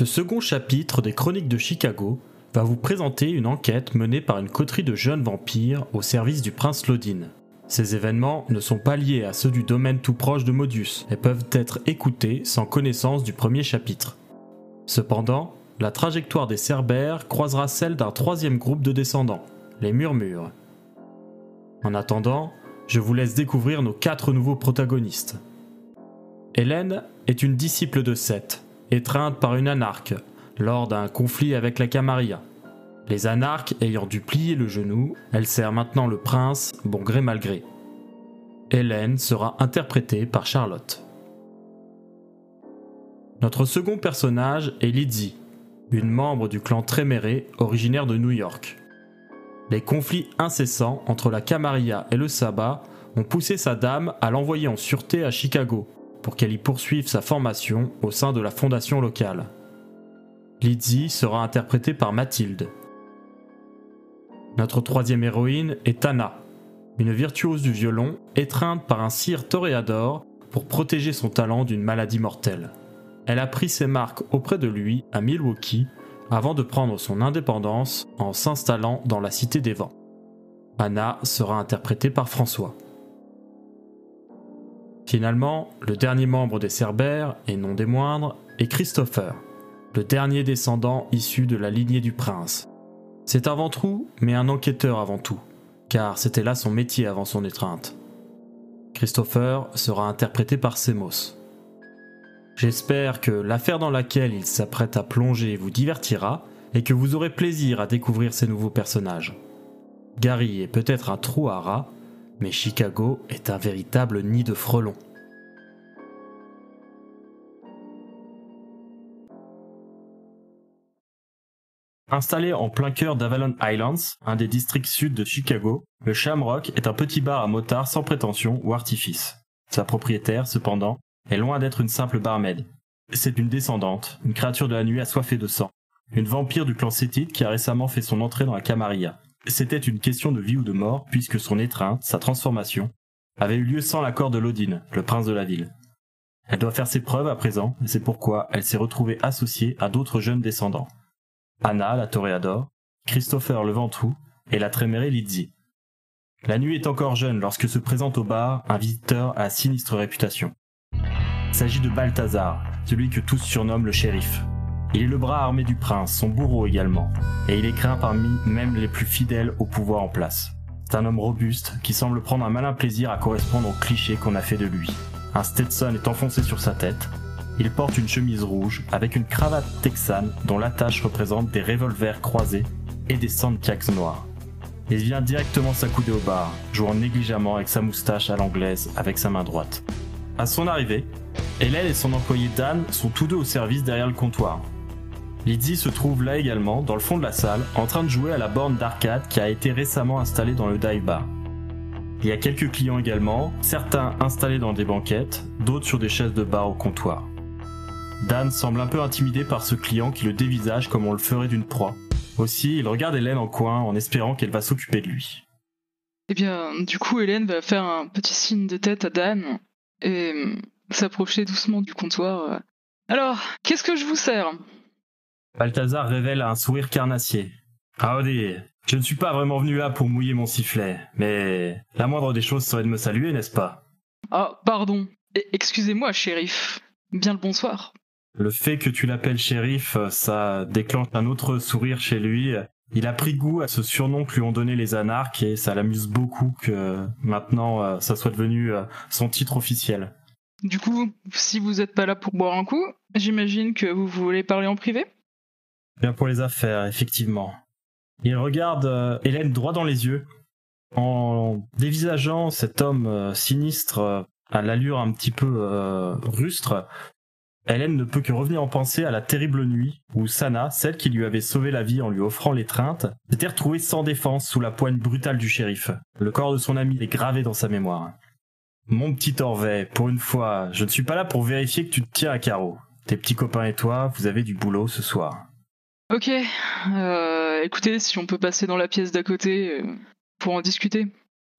Ce second chapitre des Chroniques de Chicago va vous présenter une enquête menée par une coterie de jeunes vampires au service du prince Lodin. Ces événements ne sont pas liés à ceux du domaine tout proche de Modus et peuvent être écoutés sans connaissance du premier chapitre. Cependant, la trajectoire des Cerbères croisera celle d'un troisième groupe de descendants, les Murmures. En attendant, je vous laisse découvrir nos quatre nouveaux protagonistes. Hélène est une disciple de Seth, étreinte par une anarque lors d'un conflit avec la Camarilla. Les anarques ayant dû plier le genou, elle sert maintenant le prince, bon gré mal gré. Hélène sera interprétée par Charlotte. Notre second personnage est Lizzie, une membre du clan Tréméré originaire de New York. Les conflits incessants entre la Camarilla et le Sabbat ont poussé sa dame à l'envoyer en sûreté à Chicago, pour qu'elle y poursuive sa formation au sein de la fondation locale. Lizzie sera interprétée par Mathilde. Notre troisième héroïne est Anna, une virtuose du violon étreinte par un sire toréador pour protéger son talent d'une maladie mortelle. Elle a pris ses marques auprès de lui à Milwaukee avant de prendre son indépendance en s'installant dans la Cité des Vents. Anna sera interprétée par François. Finalement, le dernier membre des Cerbères, et non des moindres, est Christopher, le dernier descendant issu de la lignée du prince. C'est un ventrou, mais un enquêteur avant tout, car c'était là son métier avant son étreinte. Christopher sera interprété par Semos. J'espère que l'affaire dans laquelle il s'apprête à plonger vous divertira et que vous aurez plaisir à découvrir ces nouveaux personnages. Gary est peut-être un trou à rats, mais Chicago est un véritable nid de frelons. Installé en plein cœur d'Avalon Islands, un des districts sud de Chicago, le Shamrock est un petit bar à motards sans prétention ou artifice. Sa propriétaire, cependant, est loin d'être une simple barmaid. C'est une descendante, une créature de la nuit assoiffée de sang, une vampire du clan Sétite qui a récemment fait son entrée dans la Camarilla. C'était une question de vie ou de mort, puisque son étreinte, sa transformation, avait eu lieu sans l'accord de Lodin, le prince de la ville. Elle doit faire ses preuves à présent, et c'est pourquoi elle s'est retrouvée associée à d'autres jeunes descendants. Anna, la toréador, Christopher le Ventoux et la trémérée Lizzie. La nuit est encore jeune lorsque se présente au bar un visiteur à sinistre réputation. Il s'agit de Balthazar, celui que tous surnomment le shérif. Il est le bras armé du prince, son bourreau également, et il est craint parmi même les plus fidèles au pouvoir en place. C'est un homme robuste qui semble prendre un malin plaisir à correspondre au cliché qu'on a fait de lui. Un Stetson est enfoncé sur sa tête, il porte une chemise rouge avec une cravate texane dont l'attache représente des revolvers croisés et des sandjacks noirs. Il vient directement s'accouder au bar, jouant négligemment avec sa moustache à l'anglaise avec sa main droite. À son arrivée, Hélène et son employé Dan sont tous deux au service derrière le comptoir. Lydie se trouve là également, dans le fond de la salle, en train de jouer à la borne d'arcade qui a été récemment installée dans le dive bar. Il y a quelques clients également, certains installés dans des banquettes, d'autres sur des chaises de bar au comptoir. Dan semble un peu intimidé par ce client qui le dévisage comme on le ferait d'une proie. Aussi, il regarde Hélène en coin en espérant qu'elle va s'occuper de lui. Eh bien, du coup, Hélène va faire un petit signe de tête à Dan et euh, s'approcher doucement du comptoir. Alors, qu'est-ce que je vous sers? Balthazar révèle un sourire carnassier. Ah, Howdy, je ne suis pas vraiment venu là pour mouiller mon sifflet, mais la moindre des choses serait de me saluer, n'est-ce pas? Ah, pardon. Excusez-moi, shérif. Bien le bonsoir. Le fait que tu l'appelles shérif, ça déclenche un autre sourire chez lui. Il a pris goût à ce surnom que lui ont donné les anarques et ça l'amuse beaucoup que maintenant euh, ça soit devenu euh, son titre officiel. Du coup, si vous n'êtes pas là pour boire un coup, j'imagine que vous voulez parler en privé? Bien pour les affaires, effectivement. Il regarde euh, Hélène droit dans les yeux, en dévisageant cet homme euh, sinistre euh, à l'allure un petit peu rustre. Hélène ne peut que revenir en pensée à la terrible nuit où Sana, celle qui lui avait sauvé la vie en lui offrant l'étreinte, s'était retrouvée sans défense sous la poigne brutale du shérif. Le corps de son ami est gravé dans sa mémoire. Mon petit Orvet, pour une fois, je ne suis pas là pour vérifier que tu te tiens à carreau. Tes petits copains et toi, vous avez du boulot ce soir. Ok. Euh, écoutez, si on peut passer dans la pièce d'à côté euh, pour en discuter.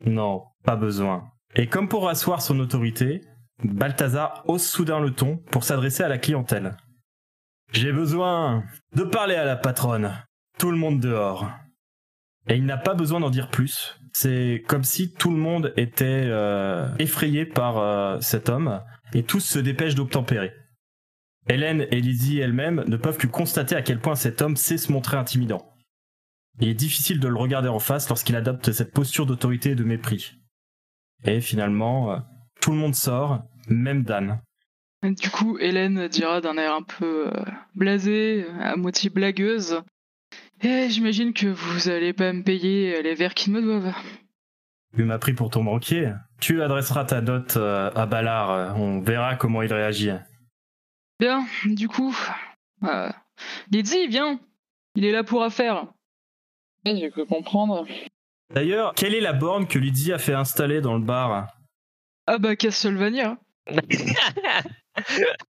Non, pas besoin. Et comme pour asseoir son autorité, Balthazar hausse soudain le ton pour s'adresser à la clientèle. J'ai besoin de parler à la patronne. Tout le monde dehors. Et il n'a pas besoin d'en dire plus. C'est comme si tout le monde était euh, effrayé par euh, cet homme et tous se dépêchent d'obtempérer. Hélène et Lizzie elles-mêmes ne peuvent que constater à quel point cet homme sait se montrer intimidant. Il est difficile de le regarder en face lorsqu'il adopte cette posture d'autorité et de mépris. Et finalement, euh, tout le monde sort, même Dan. Du coup, Hélène dira d'un air un peu euh, blasé, à moitié blagueuse. Eh, j'imagine que vous allez pas me payer euh, les verres qu'ils me doivent. Tu m'as pris pour ton banquier. Tu adresseras ta dot euh, à Ballard. euh, On verra comment il réagit. Bien, du coup, euh, Lizzie, viens. Il est là pour affaire. J'ai cru comprendre. D'ailleurs, quelle est la borne que Lydie a fait installer dans le bar? Ah bah Castlevania.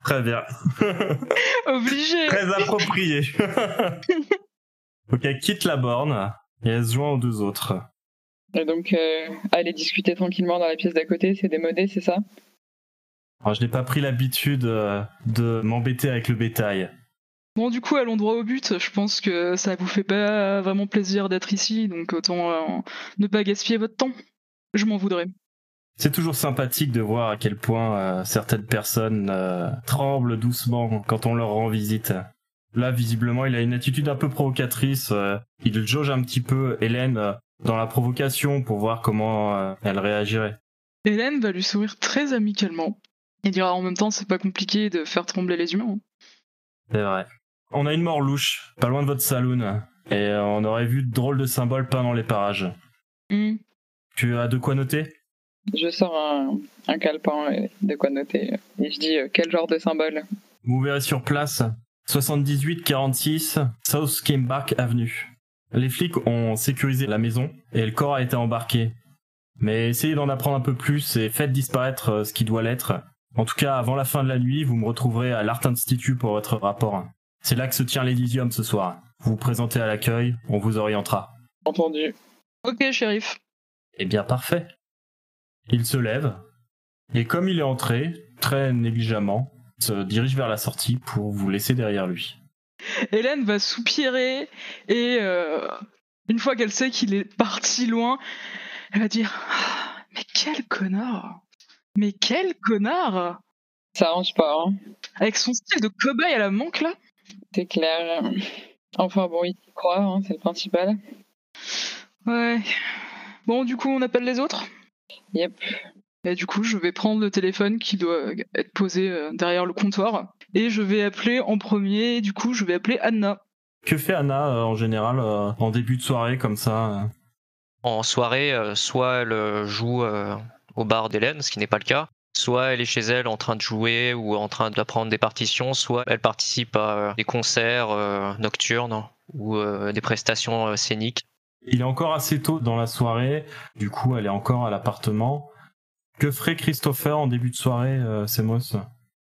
Très bien. Obligé. Très approprié. ok, elle quitte la borne et elle se joint aux deux autres. Et donc, euh, aller discuter tranquillement dans la pièce d'à côté, c'est démodé, c'est ça? Alors, je n'ai pas pris l'habitude euh, de m'embêter avec le bétail. Bon, du coup, allons droit au but. Je pense que ça vous fait pas vraiment plaisir d'être ici, donc autant euh, ne pas gaspiller votre temps. Je m'en voudrais. C'est toujours sympathique de voir à quel point euh, certaines personnes euh, tremblent doucement quand on leur rend visite. Là, visiblement, il a une attitude un peu provocatrice. il jauge un petit peu Hélène dans la provocation pour voir comment elle réagirait. Hélène va lui sourire très amicalement et dira en même temps c'est pas compliqué de faire trembler les humains. C'est vrai. On a une mort louche, pas loin de votre saloon, et euh, on aurait vu de drôles de symboles peints dans les parages. Hmm. Tu as de quoi noter? Je sors un, un calepin et de quoi noter. Et je dis euh, quel genre de symbole? Vous verrez sur place. 7846 South Cameback Avenue. Les flics ont sécurisé la maison et le corps a été embarqué. Mais essayez d'en apprendre un peu plus et faites disparaître euh, ce qui doit l'être. En tout cas, avant la fin de la nuit, vous me retrouverez à l'Art Institute pour votre rapport. C'est là que se tient l'Elysium ce soir. Vous vous présentez à l'accueil, on vous orientera. Entendu. Ok, shérif. Eh bien, parfait. Il se lève, et comme il est entré, très négligemment, se dirige vers la sortie pour vous laisser derrière lui. Hélène va soupirer et euh, une fois qu'elle sait qu'il est parti loin, elle va dire Ah, Mais quel connard Mais quel connard Ça arrange pas, hein. Avec son style de cobaye à la manque là? C'est clair. Enfin bon, il y croit, hein, c'est le principal. Ouais. Bon, du coup, on appelle les autres? Yep. Et du coup, je vais prendre le téléphone qui doit être posé euh, derrière le comptoir et je vais appeler en premier. Du coup, je vais appeler Anna. Que fait Anna euh, en général euh, en début de soirée comme ça euh? En soirée, euh, soit elle joue euh, au bar d'Hélène, ce qui n'est pas le cas, soit elle est chez elle en train de jouer ou en train d'apprendre des partitions, soit elle participe à euh, des concerts euh, nocturnes ou euh, des prestations euh, scéniques. Il est encore assez tôt dans la soirée, du coup elle est encore à l'appartement. Que ferait Christopher en début de soirée, euh, Semos?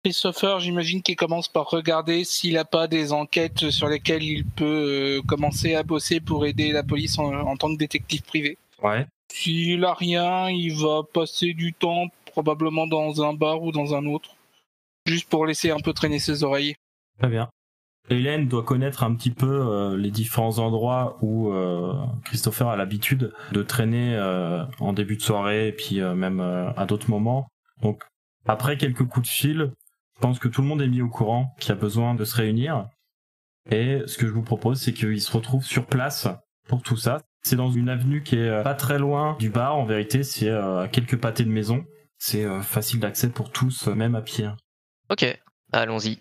Christopher, j'imagine qu'il commence par regarder s'il n'a pas des enquêtes sur lesquelles il peut euh, commencer à bosser pour aider la police en, en tant que détective privé. Ouais. S'il a rien, il va passer du temps probablement dans un bar ou dans un autre, juste pour laisser un peu traîner ses oreilles. Très bien. Hélène doit connaître un petit peu euh, les différents endroits où euh, Christopher a l'habitude de traîner euh, en début de soirée et puis même à d'autres moments. Donc après quelques coups de fil, je pense que tout le monde est mis au courant qu'il a besoin de se réunir. Et ce que je vous propose, c'est qu'ils se retrouvent sur place pour tout ça. C'est dans une avenue qui est euh, pas très loin du bar, en vérité, c'est euh, à quelques pâtés de maison. C'est euh, facile d'accès pour tous, même à pied. Ok, allons-y.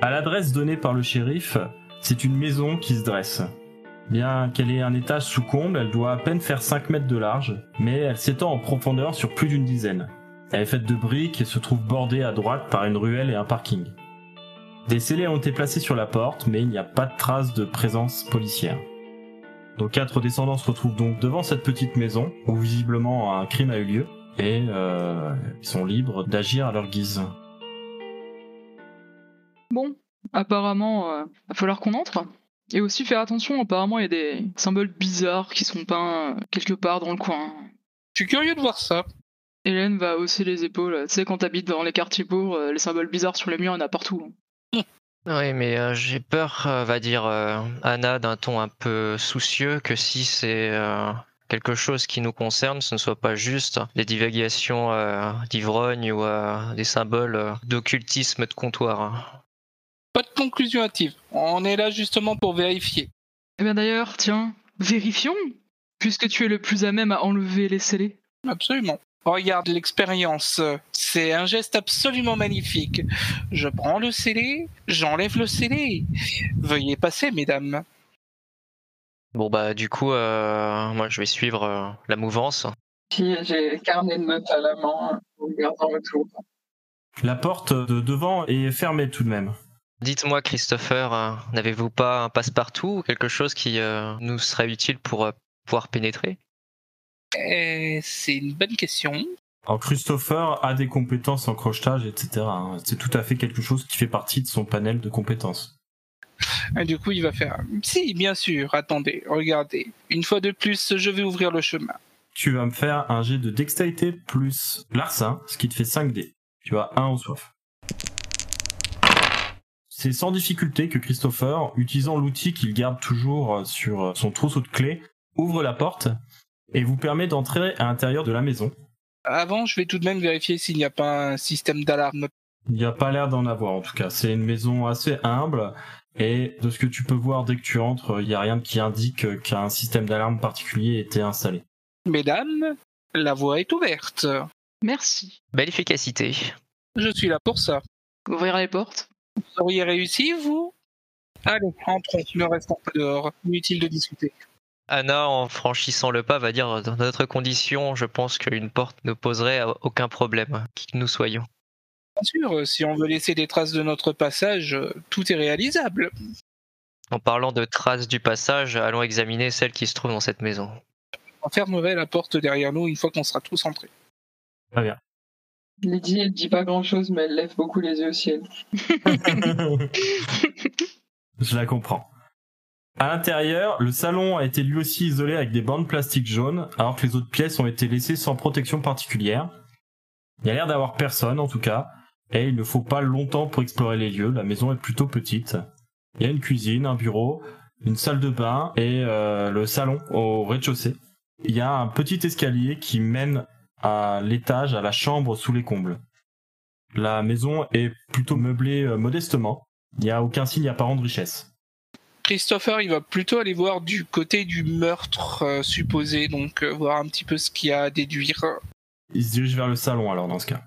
À l'adresse donnée par le shérif, c'est une maison qui se dresse. Bien qu'elle ait un étage sous comble, elle doit à peine faire 5 mètres de large, mais elle s'étend en profondeur sur plus d'une dizaine. Elle est faite de briques et se trouve bordée à droite par une ruelle et un parking. Des scellés ont été placés sur la porte, mais il n'y a pas de trace de présence policière. Nos quatre descendants se retrouvent donc devant cette petite maison, où visiblement un crime a eu lieu, et euh, ils sont libres d'agir à leur guise. Bon, apparemment, euh, va falloir qu'on entre. Et aussi faire attention, apparemment, il y a des symboles bizarres qui sont peints euh, quelque part dans le coin. Je suis curieux de voir ça. Hélène va hausser les épaules. Tu sais, quand t'habites dans les quartiers pauvres, euh, les symboles bizarres sur les murs, il y en a partout. Oui, mais euh, j'ai peur, euh, va dire euh, Anna d'un ton un peu soucieux, que si c'est euh, quelque chose qui nous concerne, ce ne soit pas juste des divagations euh, d'ivrogne ou euh, des symboles euh, d'occultisme de comptoir. hein. Pas de conclusion hâtive. On est là justement pour vérifier. Eh bien d'ailleurs, tiens, vérifions, puisque tu es le plus à même à enlever les scellés. Absolument. Regarde l'expérience. C'est un geste absolument magnifique. Je prends le scellé, j'enlève le scellé. Veuillez passer, mesdames. Bon bah du coup, euh, moi je vais suivre euh, la mouvance. Puis j'ai le carnet de notes à la main en regardant autour. La porte de devant est fermée tout de même. Dites-moi Christopher, euh, n'avez-vous pas un passe-partout ou quelque chose qui euh, nous serait utile pour euh, pouvoir pénétrer? C'est une bonne question. Alors Christopher a des compétences en crochetage, etc. hein. C'est tout à fait quelque chose qui fait partie de son panel de compétences. Et du coup, il va faire. Si, bien sûr. Attendez, regardez. Une fois de plus, je vais ouvrir le chemin. Tu vas me faire un jet de dextérité plus larcin, ce qui te fait 5 dés. Tu as 1 en soif. C'est sans difficulté que Christopher, utilisant l'outil qu'il garde toujours euh, sur euh, son trousseau de clés, ouvre la porte et vous permet d'entrer à l'intérieur de la maison. Avant, je vais tout de même vérifier s'il n'y a pas un système d'alarme. Il n'y a pas l'air d'en avoir en tout cas. C'est une maison assez humble et de ce que tu peux voir dès que tu entres, il n'y a rien qui indique qu'un système d'alarme particulier était installé. Mesdames, la voie est ouverte. Merci. Belle efficacité. Je suis là pour ça. Ouvrir les portes? Vous auriez réussi, vous? Allez, entrons, ne restons pas dehors. Inutile de discuter. Anna, en franchissant le pas, va dire dans notre condition, je pense qu'une porte ne poserait aucun problème, qui que nous soyons. Bien sûr, si on veut laisser des traces de notre passage, tout est réalisable. En parlant de traces du passage, allons examiner celle qui se trouve dans cette maison. On fermerait la porte derrière nous une fois qu'on sera tous entrés. Très bien. Lydie, elle dit pas grand chose, mais elle lève beaucoup les yeux au ciel. Je la comprends. À l'intérieur, le salon a été lui aussi isolé avec des bandes plastiques jaunes, alors que les autres pièces ont été laissées sans protection particulière. Il y a l'air d'avoir personne en tout cas, et il ne faut pas longtemps pour explorer les lieux, la maison est plutôt petite. Il y a une cuisine, un bureau, une salle de bain et euh, le salon au rez-de-chaussée. Il y a un petit escalier qui mène à l'étage, à la chambre sous les combles. La maison est plutôt meublée euh, modestement. Il n'y a aucun signe apparent de richesse. Christopher, il va plutôt aller voir du côté du meurtre euh, supposé, donc euh, voir un petit peu ce qu'il y a à déduire. Il se dirige vers le salon alors dans ce cas.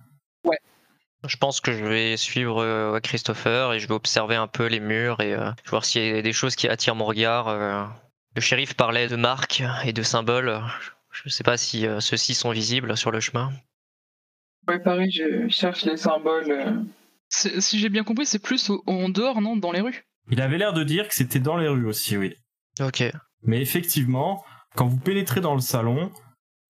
Je pense que je vais suivre euh, Christopher et je vais observer un peu les murs et euh, voir s'il y a des choses qui attirent mon regard. euh. Le shérif parlait de marques et de symboles. Je ne sais pas si euh, ceux-ci sont visibles sur le chemin. Ouais, pareil, je cherche les symboles. euh. Si j'ai bien compris, c'est plus en dehors, non Dans les rues? Il avait l'air de dire que c'était dans les rues aussi, oui. Ok. Mais effectivement, quand vous pénétrez dans le salon,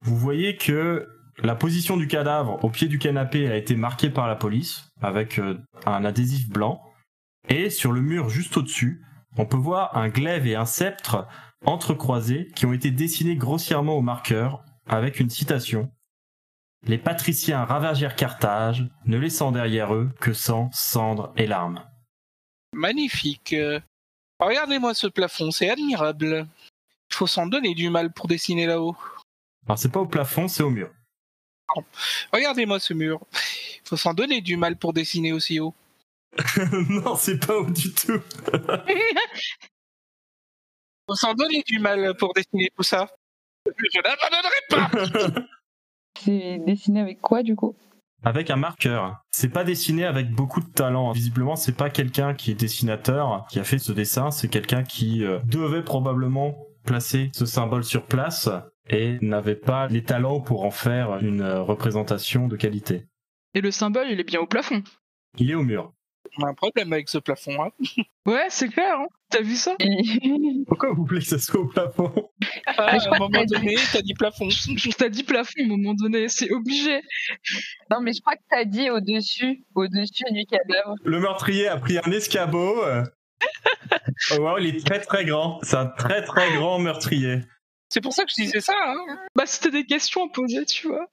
vous voyez que la position du cadavre au pied du canapé a été marquée par la police avec euh, un adhésif blanc. Et sur le mur juste au-dessus, on peut voir un glaive et un sceptre entrecroisés qui ont été dessinés grossièrement au marqueur avec une citation. Les patriciens ravagèrent Carthage, ne laissant derrière eux que sang, cendres et larmes. Magnifique. Euh, Regardez-moi ce plafond, c'est admirable. Il faut s'en donner du mal pour dessiner là-haut. Alors c'est pas au plafond, c'est au mur. Regardez-moi ce mur. Il faut s'en donner du mal pour dessiner aussi haut. non, c'est pas haut du tout. faut s'en donner du mal pour dessiner tout ça. Je n'abandonnerai pas C'est dessiné avec quoi du coup? Avec un marqueur. C'est pas dessiné avec beaucoup de talent. Visiblement, c'est pas quelqu'un qui est dessinateur qui a fait ce dessin, c'est quelqu'un qui euh, devait probablement placer ce symbole sur place et n'avait pas les talents pour en faire une euh, représentation de qualité. Et le symbole, il est bien au plafond. Il est au mur. On a un problème avec ce plafond. Hein. Ouais, c'est clair, hein. T'as vu ça? Pourquoi vous voulez que ça soit au plafond? Ah, je à un moment donné, t'as dit plafond. T'as dit plafond à un moment donné, c'est obligé. Non, mais je crois que t'as dit au-dessus, au-dessus du cadavre. Le meurtrier a pris un escabeau. euh. Oh, wow, il est très très grand. C'est un très très grand meurtrier. C'est pour ça que je disais ça. Hein. Bah, c'était des questions à poser, tu vois.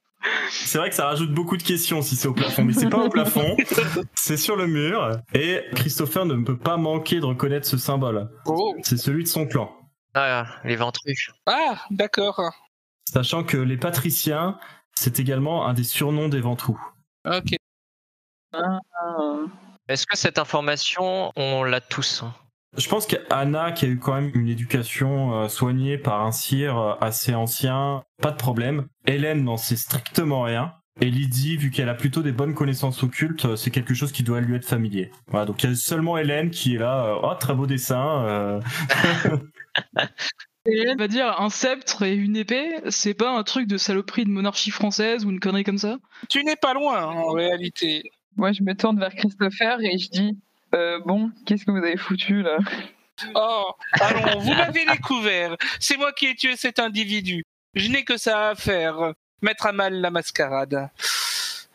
C'est vrai que ça rajoute beaucoup de questions si c'est au plafond, mais c'est pas au plafond, c'est sur le mur. Et Christopher ne peut pas manquer de reconnaître ce symbole. Oh. C'est celui de son clan. Ah, les ventrus. Ah, d'accord. Sachant que les patriciens, c'est également un des surnoms des ventrous. Ok. Ah. Est-ce que cette information, on l'a tous hein? Je pense qu'Anna, qui a eu quand même une éducation euh, soignée par un sire euh, assez ancien, pas de problème. Hélène n'en sait strictement rien. Et Lydie, vu qu'elle a plutôt des bonnes connaissances occultes, euh, c'est quelque chose qui doit lui être familier. Voilà, donc il y a seulement Hélène qui est là, oh très beau dessin. euh. Elle va dire un sceptre et une épée, c'est pas un truc de saloperie de monarchie française ou une connerie comme ça? Tu n'es pas loin en réalité. Moi, je me tourne vers Christopher et je dis euh, Bon, qu'est-ce que vous avez foutu là? Oh, allons, vous m'avez découvert. C'est moi qui ai tué cet individu. Je n'ai que ça à faire. Mettre à mal la mascarade.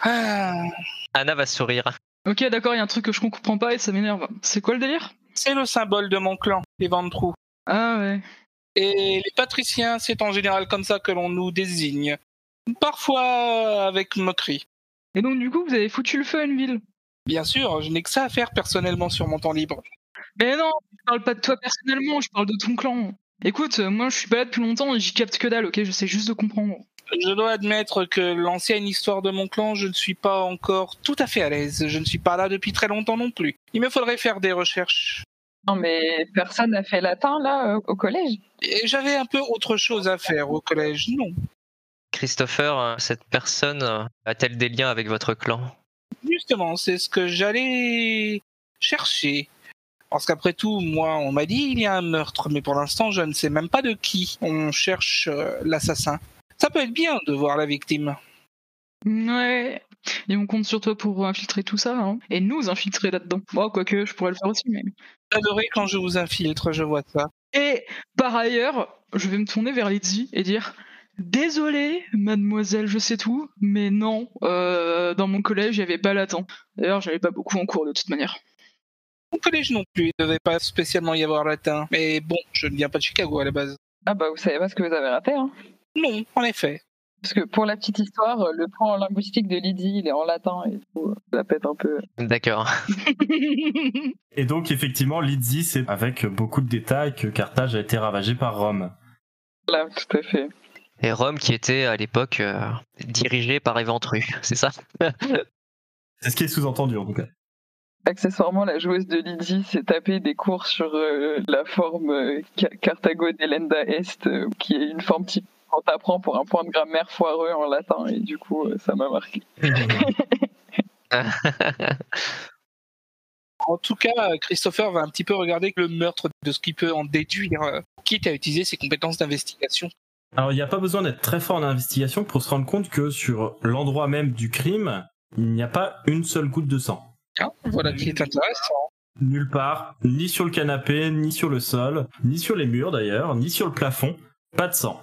Ah, Anna va sourire. Ok, d'accord, il y a un truc que je comprends pas et ça m'énerve. C'est quoi le délire? C'est le symbole de mon clan, les ventrous. Ah ouais. Et les patriciens, c'est en général comme ça que l'on nous désigne. Parfois avec moquerie. Et donc du coup, vous avez foutu le feu à une ville Bien sûr, je n'ai que ça à faire personnellement sur mon temps libre. Mais non, je parle pas de toi personnellement, je parle de ton clan. Écoute, euh, moi je suis pas là depuis longtemps et j'y capte que dalle, ok J'essaie juste de comprendre. Je dois admettre que l'ancienne histoire de mon clan, je ne suis pas encore tout à fait à l'aise. Je ne suis pas là depuis très longtemps non plus. Il me faudrait faire des recherches. Non, mais personne n'a fait latin là euh, au collège Et j'avais un peu autre chose à faire au collège, non. Christopher, euh, cette personne a-t-elle des liens avec votre clan? Justement, c'est ce que j'allais chercher. Parce qu'après tout, moi, on m'a dit il y a un meurtre, mais pour l'instant, je ne sais même pas de qui on cherche euh, l'assassin. Ça peut être bien de voir la victime. Ouais. Et on compte sur toi pour infiltrer tout ça, hein. Et nous infiltrer là-dedans. Bon, quoique, je pourrais le faire aussi, mais... J'adorais quand je vous infiltre, je vois ça. Et par ailleurs, je vais me tourner vers Lydie et dire Désolée, mademoiselle, je sais tout, mais non, euh, dans mon collège, il n'y avait pas latin. D'ailleurs, j'avais pas beaucoup en cours de toute manière. Mon collège non plus, il ne devait pas spécialement y avoir latin. Mais bon, je ne viens pas de Chicago à la base. Ah bah vous savez pas ce que vous avez raté, hein Non, en effet. Parce que pour la petite histoire, le plan linguistique de Lydie, il est en latin et tout, ça pète un peu. D'accord. Et donc effectivement, Lydie, c'est avec beaucoup de détails que Carthage a été ravagé par Rome. Là, tout à fait. Et Rome qui était à l'époque euh, dirigé par les ventrus, c'est ça? C'est ce qui est sous-entendu en tout cas. Accessoirement, la joueuse de Lydie s'est tapé des cours sur euh, la forme euh, Ca- Carthago delenda est, euh, qui est une forme type qu'on t'apprend pour un point de grammaire foireux en latin, et du coup, euh, ça m'a marqué. En tout cas, Christopher va un petit peu regarder le meurtre de ce qu'il peut en déduire, quitte à utiliser ses compétences d'investigation. Alors il n'y a pas besoin d'être très fort en investigation pour se rendre compte que sur l'endroit même du crime, il n'y a pas une seule goutte de sang. Ah, voilà qui est intéressant. Nulle part, ni sur le canapé, ni sur le sol, ni sur les murs d'ailleurs, ni sur le plafond, pas de sang.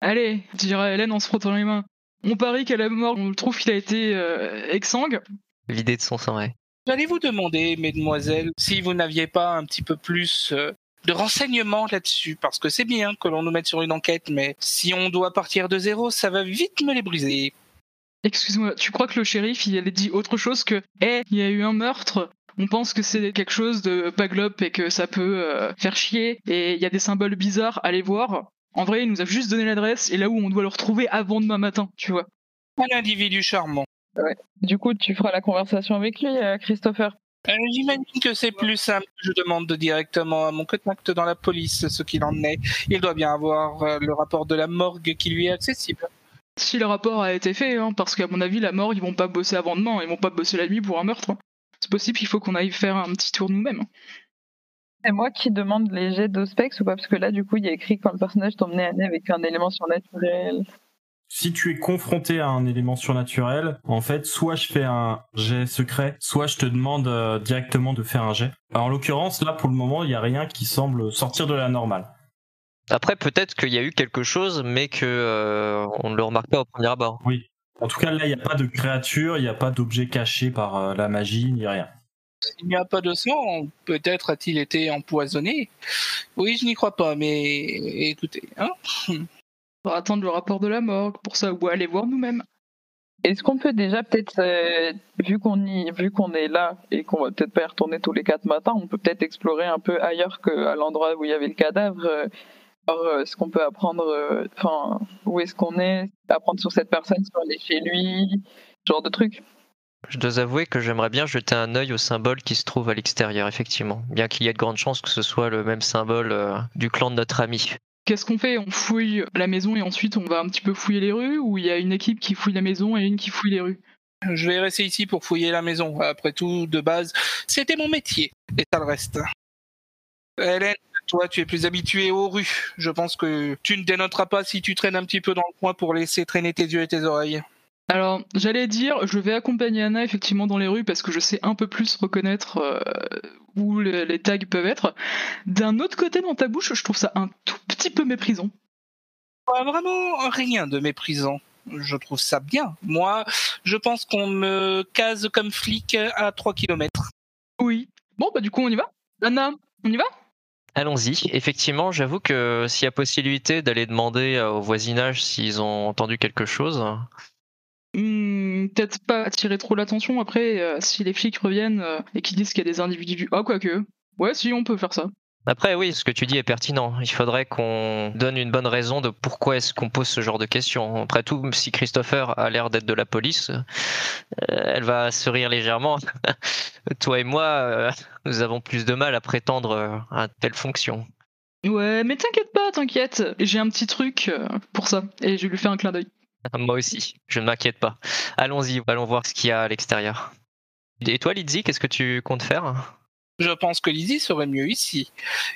Allez, dira Hélène en se frottant les mains. On parie qu'à la mort, on trouve qu'il a été euh, exsangue. Vidé de son sang, ouais. J'allais vous demander, mesdemoiselles, si vous n'aviez pas un petit peu plus euh, de renseignements là-dessus, parce que c'est bien que l'on nous mette sur une enquête, mais si on doit partir de zéro, ça va vite me les briser. Excuse-moi, tu crois que le shérif, il a dit autre chose que Eh, il y a eu un meurtre on pense que c'est quelque chose de paglope et que ça peut euh, faire chier et il y a des symboles bizarres, allez voir. En vrai, il nous a juste donné l'adresse et là où on doit le retrouver avant demain matin, tu vois. Un individu charmant. Du coup, tu feras la conversation avec lui, euh, Christopher. Euh, J'imagine que c'est plus simple que je demande directement à mon contact dans la police ce qu'il en est. Il doit bien avoir euh, le rapport de la morgue qui lui est accessible. Si le rapport a été fait, hein, parce qu'à mon avis, la mort, ils vont pas bosser avant demain, ils vont pas bosser la nuit pour un meurtre. hein. C'est possible, il faut qu'on aille faire un petit tour nous-mêmes. C'est moi qui demande les jets d'ospex ou pas? Parce que là, du coup, il y a écrit quand le personnage t'emmenait Anne avec un élément surnaturel. Si tu es confronté à un élément surnaturel, en fait, soit je fais un jet secret, soit je te demande euh, directement de faire un jet. Alors, en l'occurrence, là, pour le moment, il n'y a rien qui semble sortir de la normale. Après, peut-être qu'il y a eu quelque chose, mais que euh, on ne le remarque pas au premier abord. En tout cas, là, il n'y a pas de créature, il n'y a pas d'objet caché par euh, la magie, ni rien. Il n'y a pas de sang, peut-être a-t-il été empoisonné. Oui, je n'y crois pas, mais écoutez, hein, On attendre le rapport de la morgue pour ça, ou aller voir nous-mêmes. Est-ce qu'on peut déjà peut-être, euh, vu qu'on y, vu qu'on est là et qu'on va peut-être pas y retourner tous les quatre matins, on peut peut-être explorer un peu ailleurs qu'à l'endroit où il y avait le cadavre. euh, voir euh, ce qu'on peut apprendre, euh, enfin, où est-ce qu'on est, apprendre sur cette personne, sur aller chez lui, ce genre de trucs. Je dois avouer que j'aimerais bien jeter un œil au symbole qui se trouve à l'extérieur, effectivement. Bien qu'il y ait de grandes chances que ce soit le même symbole euh, du clan de notre ami. Qu'est-ce qu'on fait? On fouille la maison et ensuite on va un petit peu fouiller les rues Ou il y a une équipe qui fouille la maison et une qui fouille les rues? Je vais rester ici pour fouiller la maison. Après tout, de base, c'était mon métier. Et ça le reste. Hélène, toi, tu es plus habituée aux rues. Je pense que tu ne dénoteras pas si tu traînes un petit peu dans le coin pour laisser traîner tes yeux et tes oreilles. Alors, j'allais dire, je vais accompagner Anna effectivement dans les rues parce que je sais un peu plus reconnaître euh, où le- les tags peuvent être. D'un autre côté, dans ta bouche, je trouve ça un tout petit peu méprisant. Pas vraiment rien de méprisant. Je trouve ça bien. Moi, je pense qu'on me case comme flic à 3 km. Oui. Bon, bah du coup, on y va Anna, on y va? Allons-y. Effectivement, j'avoue que s'il y a possibilité d'aller demander euh, au voisinage s'ils ont entendu quelque chose, Hmm, Peut-être pas attirer trop l'attention après, euh, si les flics reviennent euh, et qu'ils disent qu'il y a des individus. Ah, quoique. Ouais, si, on peut faire ça. Après, oui, ce que tu dis est pertinent. Il faudrait qu'on donne une bonne raison de pourquoi est-ce qu'on pose ce genre de questions. Après tout, si Christopher a l'air d'être de la police, euh, elle va se rire légèrement. Toi et moi, euh, nous avons plus de mal à prétendre à telle fonction. Ouais, mais t'inquiète pas, t'inquiète. J'ai un petit truc pour ça. Et je vais lui faire un clin d'œil. Moi aussi, je ne m'inquiète pas. Allons-y, allons voir ce qu'il y a à l'extérieur. Et toi, Lizzie, qu'est-ce que tu comptes faire? Je pense que Lizzie serait mieux ici.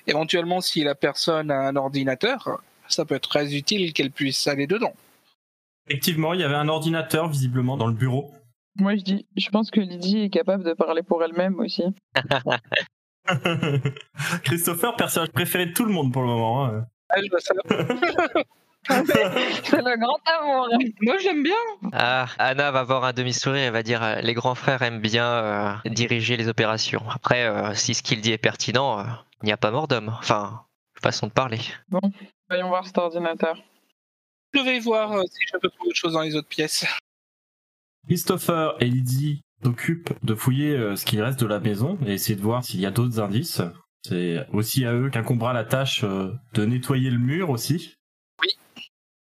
Éventuellement, si la personne a un ordinateur, ça peut être très utile qu'elle puisse aller dedans. Effectivement, il y avait un ordinateur visiblement dans le bureau. Moi, je dis, je pense que Lydie est capable de parler pour elle-même aussi. Christopher, personnage préféré de tout le monde pour le moment. hein. Ah, je vois ça. C'est le grand amour. Moi, j'aime bien. Ah, Anna va avoir un demi-sourire et va dire euh, les grands frères aiment bien euh, diriger les opérations. Après, euh, si ce qu'il dit est pertinent, euh, il n'y a pas mort d'homme. Enfin, façon de parler. Voyons voir cet ordinateur. Je vais voir euh, si je peux trouver autre chose dans les autres pièces. Christopher et Lydie s'occupent de fouiller euh, ce qu'il reste de la maison et essayer de voir s'il y a d'autres indices. C'est aussi à eux qu'incombera la tâche euh, de nettoyer le mur aussi.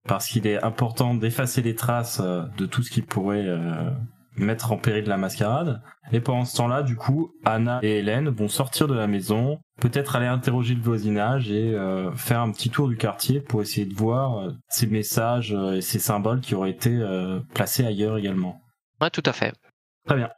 Parce qu'il est important d'effacer les traces euh, de tout ce qui pourrait euh, mettre en péril la mascarade. Et pendant ce temps-là, du coup, Anna et Hélène vont sortir de la maison, peut-être aller interroger le voisinage et euh, faire un petit tour du quartier pour essayer de voir euh, ces messages et ces symboles qui auraient été euh, placés ailleurs également. Ouais, tout à fait. Très bien.